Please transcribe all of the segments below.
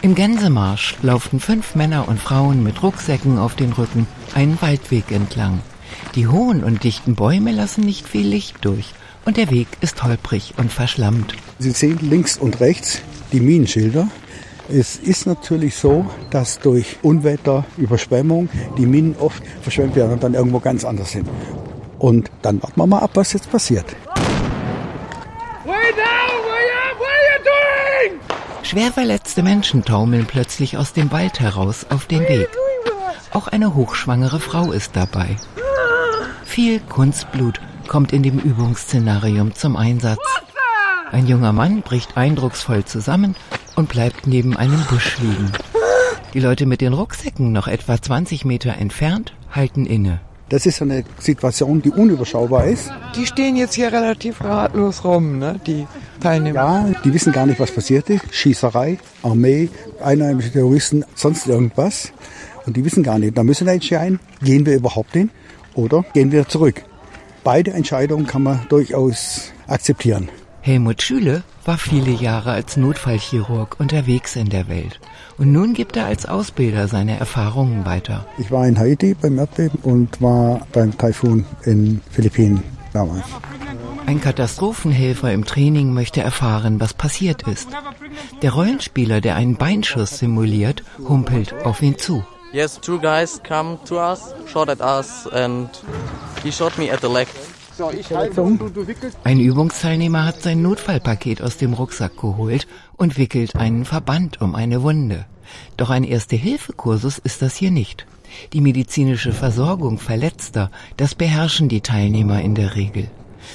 Im Gänsemarsch laufen fünf Männer und Frauen mit Rucksäcken auf den Rücken einen Waldweg entlang. Die hohen und dichten Bäume lassen nicht viel Licht durch und der Weg ist holprig und verschlammt. Sie sehen links und rechts die Minenschilder. Es ist natürlich so, dass durch Unwetter, Überschwemmung die Minen oft verschwemmt werden und dann irgendwo ganz anders sind. Und dann warten wir mal ab, was jetzt passiert. Schwer verletzte Menschen taumeln plötzlich aus dem Wald heraus auf den Weg. Auch eine hochschwangere Frau ist dabei. Viel Kunstblut kommt in dem Übungsszenarium zum Einsatz. Ein junger Mann bricht eindrucksvoll zusammen und bleibt neben einem Busch liegen. Die Leute mit den Rucksäcken noch etwa 20 Meter entfernt halten inne. Das ist eine Situation, die unüberschaubar ist. Die stehen jetzt hier relativ ratlos rum, ne? die Teilnehmer. Ja, die wissen gar nicht, was passiert ist. Schießerei, Armee, einheimische Terroristen, sonst irgendwas. Und die wissen gar nicht. Da müssen wir entscheiden, gehen wir überhaupt hin oder gehen wir zurück. Beide Entscheidungen kann man durchaus akzeptieren. Helmut Schüle war viele Jahre als Notfallchirurg unterwegs in der Welt. Und nun gibt er als Ausbilder seine Erfahrungen weiter. Ich war in Haiti beim Erdbeben und war beim Taifun in Philippinen damals. Ein Katastrophenhelfer im Training möchte erfahren, was passiert ist. Der Rollenspieler, der einen Beinschuss simuliert, humpelt auf ihn zu. Yes, two guys come to us, shot at us and he shot me at the leg. So, ich halte und du, du wickelst. Ein Übungsteilnehmer hat sein Notfallpaket aus dem Rucksack geholt und wickelt einen Verband um eine Wunde. Doch ein Erste-Hilfe-Kursus ist das hier nicht. Die medizinische Versorgung Verletzter, das beherrschen die Teilnehmer in der Regel.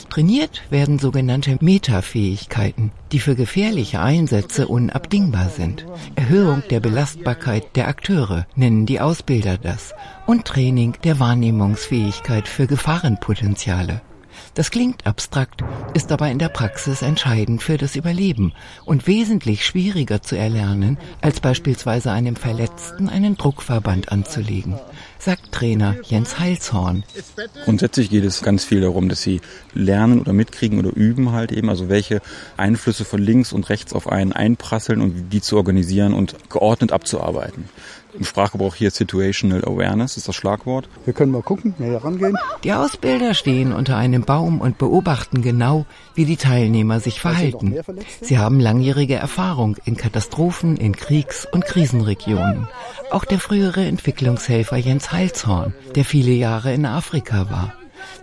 Trainiert werden sogenannte Metafähigkeiten, die für gefährliche Einsätze unabdingbar sind. Erhöhung der Belastbarkeit der Akteure nennen die Ausbilder das und Training der Wahrnehmungsfähigkeit für Gefahrenpotenziale. Das klingt abstrakt, ist aber in der Praxis entscheidend für das Überleben und wesentlich schwieriger zu erlernen, als beispielsweise einem Verletzten einen Druckverband anzulegen, sagt Trainer Jens Heilshorn. Grundsätzlich geht es ganz viel darum, dass sie lernen oder mitkriegen oder üben halt eben, also welche Einflüsse von links und rechts auf einen einprasseln und die zu organisieren und geordnet abzuarbeiten. Im Sprachgebrauch hier Situational Awareness ist das Schlagwort. Wir können mal gucken, näher rangehen. Die Ausbilder stehen unter einem Baum und beobachten genau, wie die Teilnehmer sich verhalten. Sie haben langjährige Erfahrung in Katastrophen, in Kriegs- und Krisenregionen. Auch der frühere Entwicklungshelfer Jens Heilshorn, der viele Jahre in Afrika war.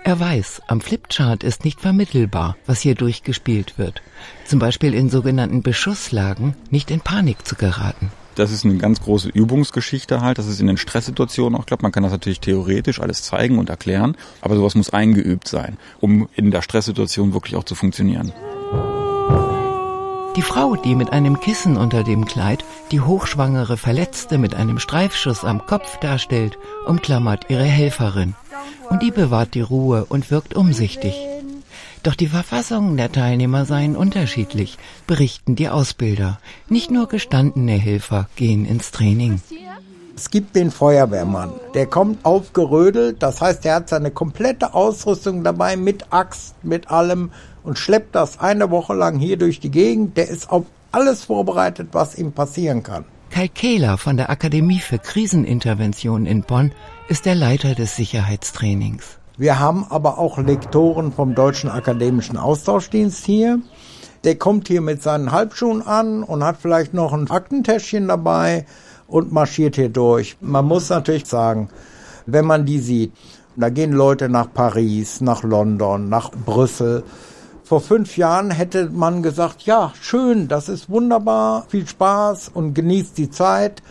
Er weiß, am Flipchart ist nicht vermittelbar, was hier durchgespielt wird. Zum Beispiel in sogenannten Beschusslagen nicht in Panik zu geraten das ist eine ganz große Übungsgeschichte halt. Das ist in den Stresssituationen auch klappt. Man kann das natürlich theoretisch alles zeigen und erklären, aber sowas muss eingeübt sein, um in der Stresssituation wirklich auch zu funktionieren. Die Frau, die mit einem Kissen unter dem Kleid die hochschwangere Verletzte mit einem Streifschuss am Kopf darstellt, umklammert ihre Helferin. Und die bewahrt die Ruhe und wirkt umsichtig. Doch die Verfassungen der Teilnehmer seien unterschiedlich, berichten die Ausbilder. Nicht nur gestandene Helfer gehen ins Training. Es gibt den Feuerwehrmann, der kommt aufgerödelt, das heißt, er hat seine komplette Ausrüstung dabei mit Axt, mit allem und schleppt das eine Woche lang hier durch die Gegend. Der ist auf alles vorbereitet, was ihm passieren kann. Kai Kehler von der Akademie für Krisenintervention in Bonn ist der Leiter des Sicherheitstrainings. Wir haben aber auch Lektoren vom Deutschen Akademischen Austauschdienst hier. Der kommt hier mit seinen Halbschuhen an und hat vielleicht noch ein Aktentäschchen dabei und marschiert hier durch. Man muss natürlich sagen, wenn man die sieht, da gehen Leute nach Paris, nach London, nach Brüssel. Vor fünf Jahren hätte man gesagt, ja, schön, das ist wunderbar, viel Spaß und genießt die Zeit.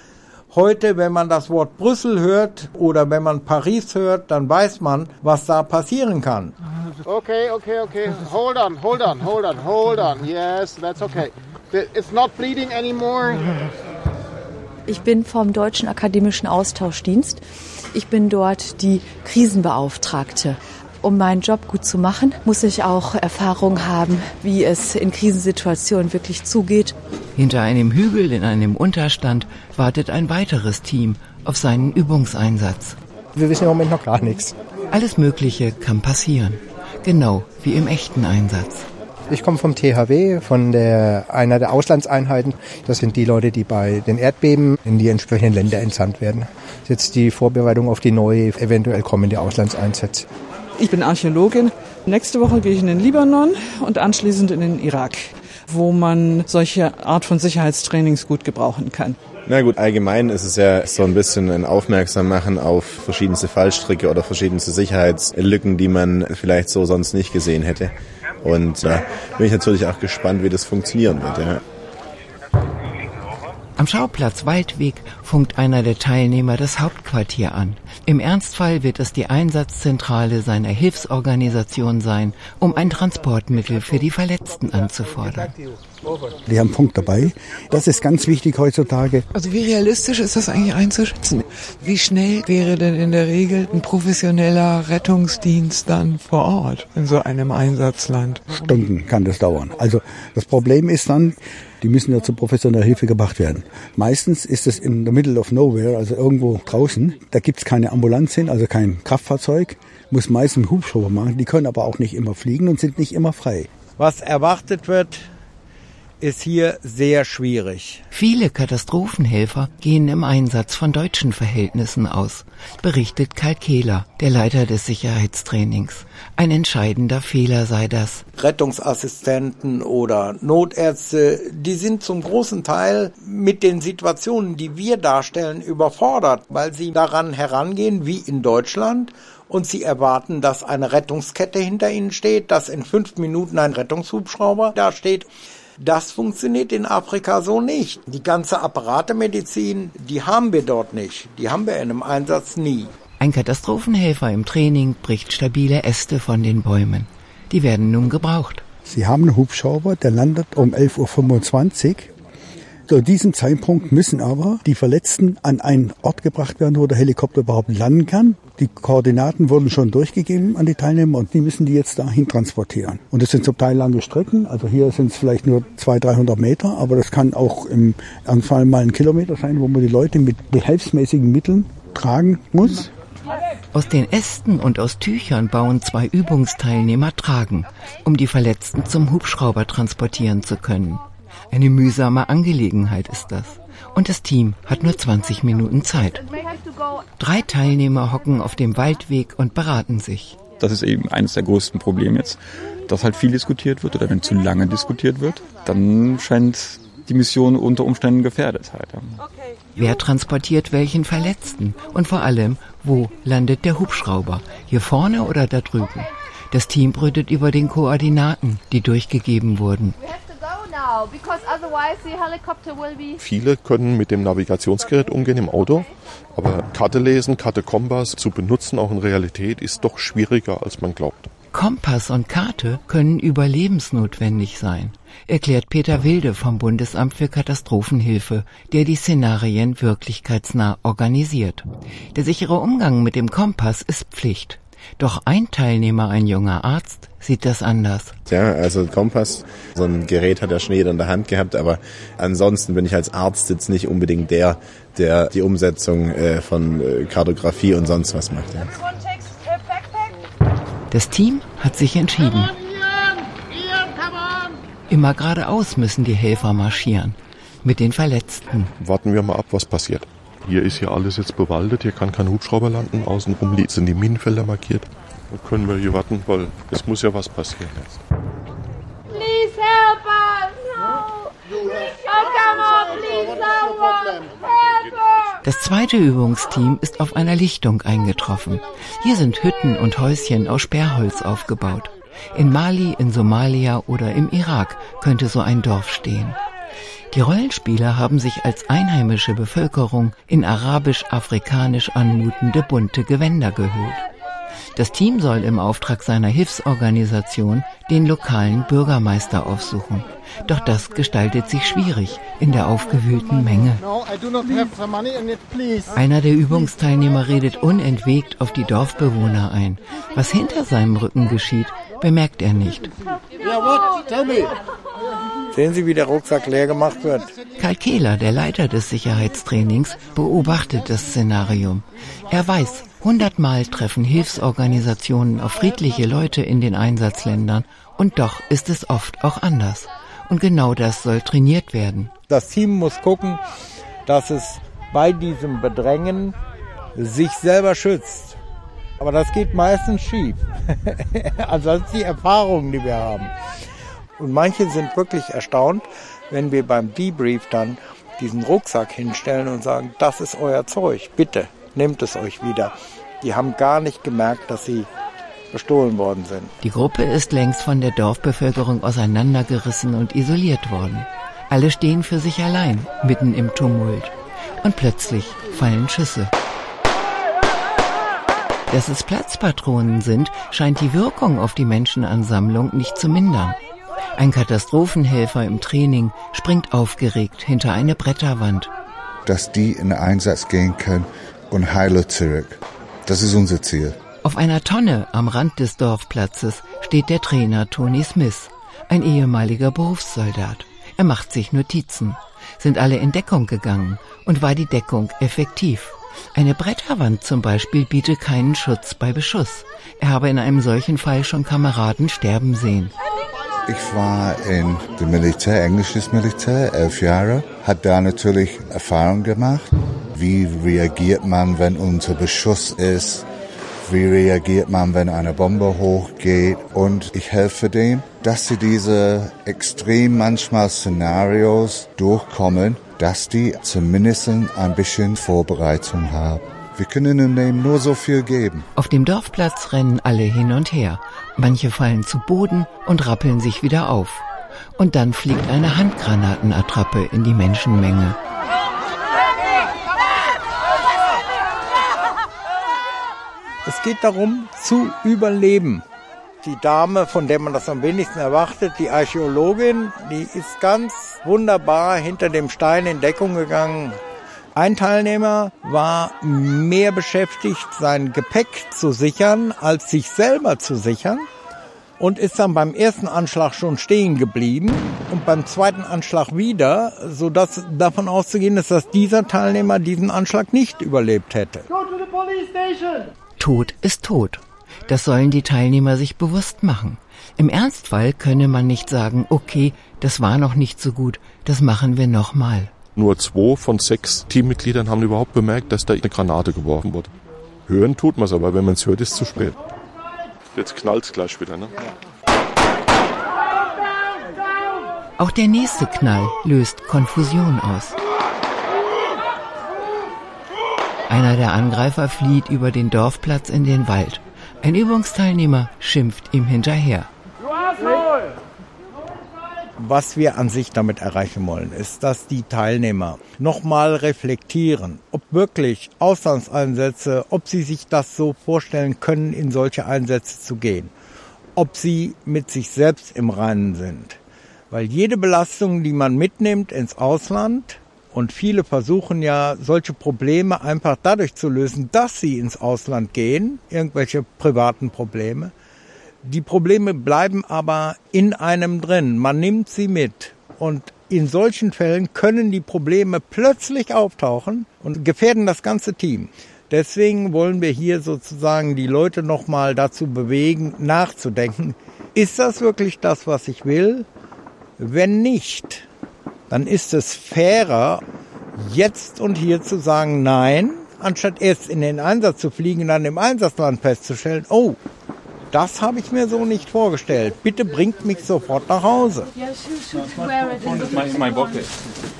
Heute, wenn man das Wort Brüssel hört oder wenn man Paris hört, dann weiß man, was da passieren kann. Okay, okay, okay. Hold on, hold on, hold on, hold on. Yes, that's okay. It's not bleeding anymore. Ich bin vom Deutschen Akademischen Austauschdienst. Ich bin dort die Krisenbeauftragte. Um meinen Job gut zu machen, muss ich auch Erfahrung haben, wie es in Krisensituationen wirklich zugeht. Hinter einem Hügel in einem Unterstand wartet ein weiteres Team auf seinen Übungseinsatz. Wir wissen im Moment noch gar nichts. Alles Mögliche kann passieren. Genau wie im echten Einsatz. Ich komme vom THW, von der, einer der Auslandseinheiten. Das sind die Leute, die bei den Erdbeben in die entsprechenden Länder entsandt werden. Das ist jetzt die Vorbereitung auf die neue, eventuell kommende Auslandseinsätze. Ich bin Archäologin. Nächste Woche gehe ich in den Libanon und anschließend in den Irak, wo man solche Art von Sicherheitstrainings gut gebrauchen kann. Na gut, allgemein ist es ja so ein bisschen ein Aufmerksam machen auf verschiedenste Fallstricke oder verschiedenste Sicherheitslücken, die man vielleicht so sonst nicht gesehen hätte. Und da bin ich natürlich auch gespannt, wie das funktionieren wird. Ja. Am Schauplatz Waldweg funkt einer der Teilnehmer das Hauptquartier an. Im Ernstfall wird es die Einsatzzentrale seiner Hilfsorganisation sein, um ein Transportmittel für die Verletzten anzufordern. Die haben einen Punkt dabei. Das ist ganz wichtig heutzutage. Also wie realistisch ist das eigentlich einzuschätzen? Wie schnell wäre denn in der Regel ein professioneller Rettungsdienst dann vor Ort in so einem Einsatzland? Stunden kann das dauern. Also das Problem ist dann, die müssen ja zu professioneller Hilfe gebracht werden. Meistens ist es in the middle of nowhere, also irgendwo draußen. Da gibt's keine Ambulanz hin, also kein Kraftfahrzeug. Muss meistens Hubschrauber machen. Die können aber auch nicht immer fliegen und sind nicht immer frei. Was erwartet wird, ist hier sehr schwierig. Viele Katastrophenhelfer gehen im Einsatz von deutschen Verhältnissen aus, berichtet Karl Kehler, der Leiter des Sicherheitstrainings. Ein entscheidender Fehler sei das. Rettungsassistenten oder Notärzte, die sind zum großen Teil mit den Situationen, die wir darstellen, überfordert, weil sie daran herangehen wie in Deutschland und sie erwarten, dass eine Rettungskette hinter ihnen steht, dass in fünf Minuten ein Rettungshubschrauber da steht. Das funktioniert in Afrika so nicht. Die ganze Apparatemedizin, die haben wir dort nicht. Die haben wir in einem Einsatz nie. Ein Katastrophenhelfer im Training bricht stabile Äste von den Bäumen. Die werden nun gebraucht. Sie haben einen Hubschrauber, der landet um 11.25 Uhr. Zu diesem Zeitpunkt müssen aber die Verletzten an einen Ort gebracht werden, wo der Helikopter überhaupt landen kann. Die Koordinaten wurden schon durchgegeben an die Teilnehmer und die müssen die jetzt dahin transportieren. Und das sind zum Teil lange Strecken. Also hier sind es vielleicht nur 200, 300 Meter, aber das kann auch im Ernstfall mal ein Kilometer sein, wo man die Leute mit behelfsmäßigen Mitteln tragen muss. Aus den Ästen und aus Tüchern bauen zwei Übungsteilnehmer Tragen, um die Verletzten zum Hubschrauber transportieren zu können. Eine mühsame Angelegenheit ist das. Und das Team hat nur 20 Minuten Zeit. Drei Teilnehmer hocken auf dem Waldweg und beraten sich. Das ist eben eines der größten Probleme jetzt, dass halt viel diskutiert wird oder wenn zu lange diskutiert wird, dann scheint die Mission unter Umständen gefährdet halt. Wer transportiert welchen Verletzten? Und vor allem, wo landet der Hubschrauber? Hier vorne oder da drüben? Das Team brütet über den Koordinaten, die durchgegeben wurden. Viele können mit dem Navigationsgerät umgehen im Auto, aber Karte lesen, Karte Kompass zu benutzen, auch in Realität, ist doch schwieriger, als man glaubt. Kompass und Karte können überlebensnotwendig sein, erklärt Peter Wilde vom Bundesamt für Katastrophenhilfe, der die Szenarien wirklichkeitsnah organisiert. Der sichere Umgang mit dem Kompass ist Pflicht. Doch ein Teilnehmer, ein junger Arzt, sieht das anders. Ja, also Kompass, so ein Gerät hat er Schnee in der Hand gehabt, aber ansonsten bin ich als Arzt jetzt nicht unbedingt der, der die Umsetzung äh, von äh, Kartografie und sonst was macht. Ja. Das Team hat sich entschieden. Immer geradeaus müssen die Helfer marschieren. Mit den Verletzten. Warten wir mal ab, was passiert. Hier ist hier alles jetzt bewaldet, hier kann kein Hubschrauber landen, außenrum sind die Minenfelder markiert. Dann können wir hier warten, weil es muss ja was passieren jetzt. Please help us! No! Oh, come on, please, someone! Help us! Das zweite Übungsteam ist auf einer Lichtung eingetroffen. Hier sind Hütten und Häuschen aus Sperrholz aufgebaut. In Mali, in Somalia oder im Irak könnte so ein Dorf stehen. Die Rollenspieler haben sich als einheimische Bevölkerung in arabisch-afrikanisch anmutende bunte Gewänder gehüllt. Das Team soll im Auftrag seiner Hilfsorganisation den lokalen Bürgermeister aufsuchen. Doch das gestaltet sich schwierig in der aufgewühlten Menge. Einer der Übungsteilnehmer redet unentwegt auf die Dorfbewohner ein. Was hinter seinem Rücken geschieht, bemerkt er nicht. Sehen Sie, wie der Rucksack leer gemacht wird? Karl Kehler, der Leiter des Sicherheitstrainings, beobachtet das Szenarium. Er weiß, hundertmal treffen Hilfsorganisationen auf friedliche Leute in den Einsatzländern und doch ist es oft auch anders. Und genau das soll trainiert werden. Das Team muss gucken, dass es bei diesem Bedrängen sich selber schützt. Aber das geht meistens schief. also das ist die Erfahrung, die wir haben. Und manche sind wirklich erstaunt, wenn wir beim Debrief dann diesen Rucksack hinstellen und sagen, das ist euer Zeug, bitte nehmt es euch wieder. Die haben gar nicht gemerkt, dass sie bestohlen worden sind. Die Gruppe ist längst von der Dorfbevölkerung auseinandergerissen und isoliert worden. Alle stehen für sich allein, mitten im Tumult. Und plötzlich fallen Schüsse. Dass es Platzpatronen sind, scheint die Wirkung auf die Menschenansammlung nicht zu mindern. Ein Katastrophenhelfer im Training springt aufgeregt hinter eine Bretterwand. Dass die in den Einsatz gehen können und heile zurück. Das ist unser Ziel. Auf einer Tonne am Rand des Dorfplatzes steht der Trainer Tony Smith, ein ehemaliger Berufssoldat. Er macht sich Notizen. Sind alle in Deckung gegangen und war die Deckung effektiv? Eine Bretterwand zum Beispiel bietet keinen Schutz bei Beschuss. Er habe in einem solchen Fall schon Kameraden sterben sehen. Ich war in dem Militär, englisches Militär, elf Jahre, hat da natürlich Erfahrung gemacht. Wie reagiert man, wenn unter Beschuss ist? Wie reagiert man, wenn eine Bombe hochgeht? Und ich helfe denen, dass sie diese extrem manchmal Szenarios durchkommen, dass die zumindest ein bisschen Vorbereitung haben. Wir können ihnen nur so viel geben. Auf dem Dorfplatz rennen alle hin und her. Manche fallen zu Boden und rappeln sich wieder auf. Und dann fliegt eine Handgranatenattrappe in die Menschenmenge. Es geht darum, zu überleben. Die Dame, von der man das am wenigsten erwartet, die Archäologin, die ist ganz wunderbar hinter dem Stein in Deckung gegangen, ein Teilnehmer war mehr beschäftigt, sein Gepäck zu sichern, als sich selber zu sichern und ist dann beim ersten Anschlag schon stehen geblieben und beim zweiten Anschlag wieder, sodass davon auszugehen ist, dass dieser Teilnehmer diesen Anschlag nicht überlebt hätte. Tod ist tot. Das sollen die Teilnehmer sich bewusst machen. Im Ernstfall könne man nicht sagen, okay, das war noch nicht so gut, das machen wir nochmal. Nur zwei von sechs Teammitgliedern haben überhaupt bemerkt, dass da eine Granate geworfen wurde. Hören tut man es, aber wenn man es hört, ist es zu spät. Jetzt knallt es gleich wieder, ne? Auch der nächste Knall löst Konfusion aus. Einer der Angreifer flieht über den Dorfplatz in den Wald. Ein Übungsteilnehmer schimpft ihm hinterher. Was wir an sich damit erreichen wollen, ist, dass die Teilnehmer nochmal reflektieren, ob wirklich Auslandseinsätze, ob sie sich das so vorstellen können, in solche Einsätze zu gehen, ob sie mit sich selbst im Reinen sind. Weil jede Belastung, die man mitnimmt ins Ausland, und viele versuchen ja, solche Probleme einfach dadurch zu lösen, dass sie ins Ausland gehen, irgendwelche privaten Probleme, die Probleme bleiben aber in einem drin. Man nimmt sie mit. Und in solchen Fällen können die Probleme plötzlich auftauchen und gefährden das ganze Team. Deswegen wollen wir hier sozusagen die Leute nochmal dazu bewegen, nachzudenken. Ist das wirklich das, was ich will? Wenn nicht, dann ist es fairer, jetzt und hier zu sagen, nein, anstatt erst in den Einsatz zu fliegen und dann im Einsatzland festzustellen, oh, das habe ich mir so nicht vorgestellt. Bitte bringt mich sofort nach Hause.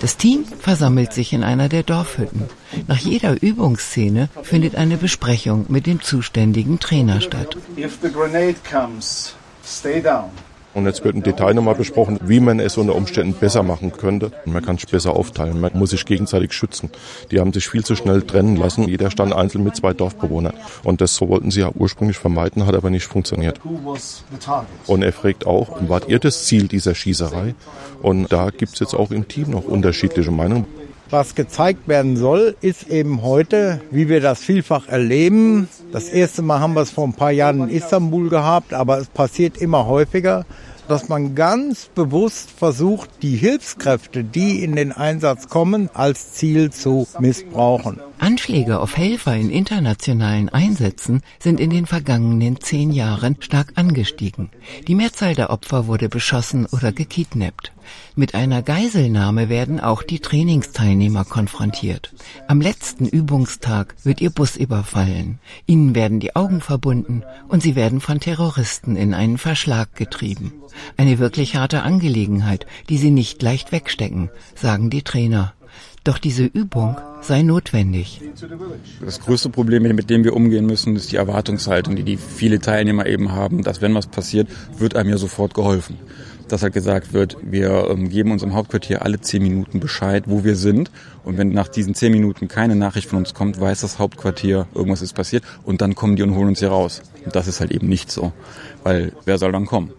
Das Team versammelt sich in einer der Dorfhütten. Nach jeder Übungsszene findet eine Besprechung mit dem zuständigen Trainer statt. If the grenade comes, stay down. Und jetzt wird im Detail nochmal besprochen, wie man es unter Umständen besser machen könnte. Man kann es besser aufteilen. Man muss sich gegenseitig schützen. Die haben sich viel zu schnell trennen lassen. Jeder stand einzeln mit zwei Dorfbewohnern. Und das wollten sie ja ursprünglich vermeiden, hat aber nicht funktioniert. Und er fragt auch, wart ihr das Ziel dieser Schießerei? Und da gibt es jetzt auch im Team noch unterschiedliche Meinungen. Was gezeigt werden soll, ist eben heute, wie wir das vielfach erleben. Das erste Mal haben wir es vor ein paar Jahren in Istanbul gehabt, aber es passiert immer häufiger, dass man ganz bewusst versucht, die Hilfskräfte, die in den Einsatz kommen, als Ziel zu missbrauchen. Anschläge auf Helfer in internationalen Einsätzen sind in den vergangenen zehn Jahren stark angestiegen. Die Mehrzahl der Opfer wurde beschossen oder gekidnappt. Mit einer Geiselnahme werden auch die Trainingsteilnehmer konfrontiert. Am letzten Übungstag wird ihr Bus überfallen. Ihnen werden die Augen verbunden und sie werden von Terroristen in einen Verschlag getrieben. Eine wirklich harte Angelegenheit, die sie nicht leicht wegstecken, sagen die Trainer. Doch diese Übung sei notwendig. Das größte Problem, mit dem wir umgehen müssen, ist die Erwartungshaltung, die die viele Teilnehmer eben haben, dass wenn was passiert, wird einem ja sofort geholfen. Dass halt gesagt wird, wir ähm, geben uns im Hauptquartier alle zehn Minuten Bescheid, wo wir sind. Und wenn nach diesen zehn Minuten keine Nachricht von uns kommt, weiß das Hauptquartier, irgendwas ist passiert. Und dann kommen die und holen uns hier raus. Und das ist halt eben nicht so. Weil wer soll dann kommen?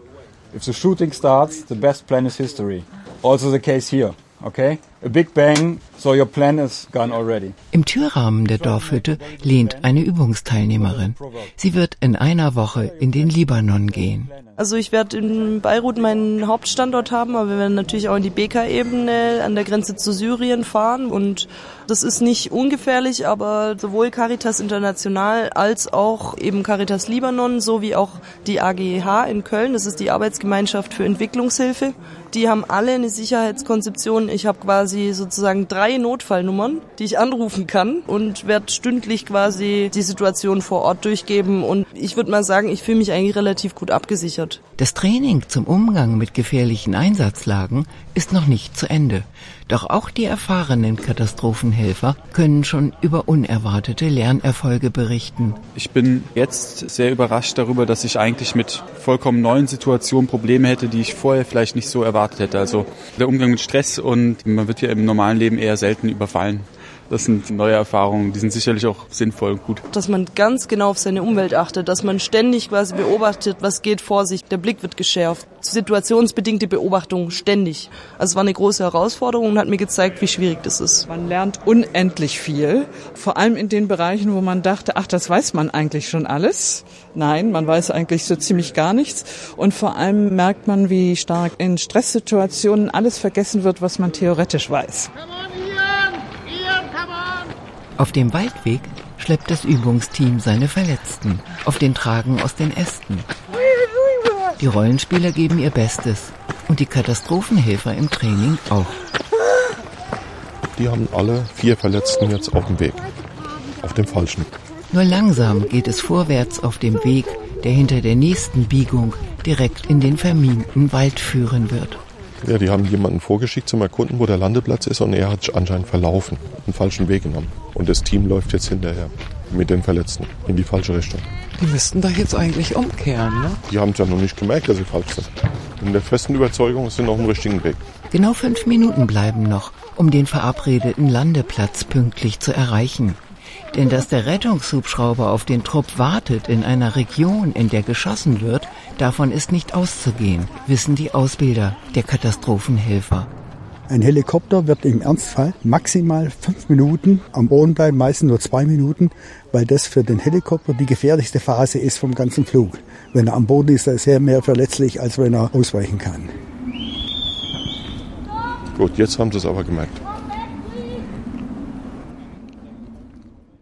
If the shooting starts, the best plan is history. Also the case here. Okay? A big bang, so your plan is gone already. Im Türrahmen der Dorfhütte lehnt eine Übungsteilnehmerin. Sie wird in einer Woche in den Libanon gehen. Also ich werde in Beirut meinen Hauptstandort haben, aber wir werden natürlich auch in die Beka-Ebene an der Grenze zu Syrien fahren und das ist nicht ungefährlich, aber sowohl Caritas International als auch eben Caritas Libanon sowie auch die AGH in Köln, das ist die Arbeitsgemeinschaft für Entwicklungshilfe, die haben alle eine Sicherheitskonzeption. Ich habe quasi sozusagen drei Notfallnummern, die ich anrufen kann und werde stündlich quasi die Situation vor Ort durchgeben und ich würde mal sagen, ich fühle mich eigentlich relativ gut abgesichert. Das Training zum Umgang mit gefährlichen Einsatzlagen ist noch nicht zu Ende. Doch auch die erfahrenen Katastrophenhelfer können schon über unerwartete Lernerfolge berichten. Ich bin jetzt sehr überrascht darüber, dass ich eigentlich mit vollkommen neuen Situationen Probleme hätte, die ich vorher vielleicht nicht so erwartet hätte. Also der Umgang mit Stress und man wird ja im normalen Leben eher selten überfallen. Das sind neue Erfahrungen, die sind sicherlich auch sinnvoll und gut. Dass man ganz genau auf seine Umwelt achtet, dass man ständig quasi beobachtet, was geht vor sich. Der Blick wird geschärft. Situationsbedingte Beobachtung ständig. Also es war eine große Herausforderung und hat mir gezeigt, wie schwierig das ist. Man lernt unendlich viel, vor allem in den Bereichen, wo man dachte, ach, das weiß man eigentlich schon alles. Nein, man weiß eigentlich so ziemlich gar nichts. Und vor allem merkt man, wie stark in Stresssituationen alles vergessen wird, was man theoretisch weiß. Auf dem Waldweg schleppt das Übungsteam seine Verletzten auf den Tragen aus den Ästen. Die Rollenspieler geben ihr Bestes und die Katastrophenhelfer im Training auch. Die haben alle vier Verletzten jetzt auf dem Weg. Auf dem falschen. Nur langsam geht es vorwärts auf dem Weg, der hinter der nächsten Biegung direkt in den verminten Wald führen wird. Ja, die haben jemanden vorgeschickt zum Erkunden, wo der Landeplatz ist und er hat anscheinend verlaufen, einen falschen Weg genommen. Und das Team läuft jetzt hinterher mit den Verletzten in die falsche Richtung. Die müssten doch jetzt eigentlich umkehren, ne? Die haben es ja noch nicht gemerkt, dass sie falsch sind. In der festen Überzeugung sind sie auf dem richtigen Weg. Genau fünf Minuten bleiben noch, um den verabredeten Landeplatz pünktlich zu erreichen. Denn dass der Rettungshubschrauber auf den Trupp wartet in einer Region, in der geschossen wird, davon ist nicht auszugehen, wissen die Ausbilder der Katastrophenhelfer. Ein Helikopter wird im Ernstfall maximal fünf Minuten am Boden bleiben, meistens nur zwei Minuten, weil das für den Helikopter die gefährlichste Phase ist vom ganzen Flug. Wenn er am Boden ist, ist er mehr verletzlich, als wenn er ausweichen kann. Gut, jetzt haben sie es aber gemerkt.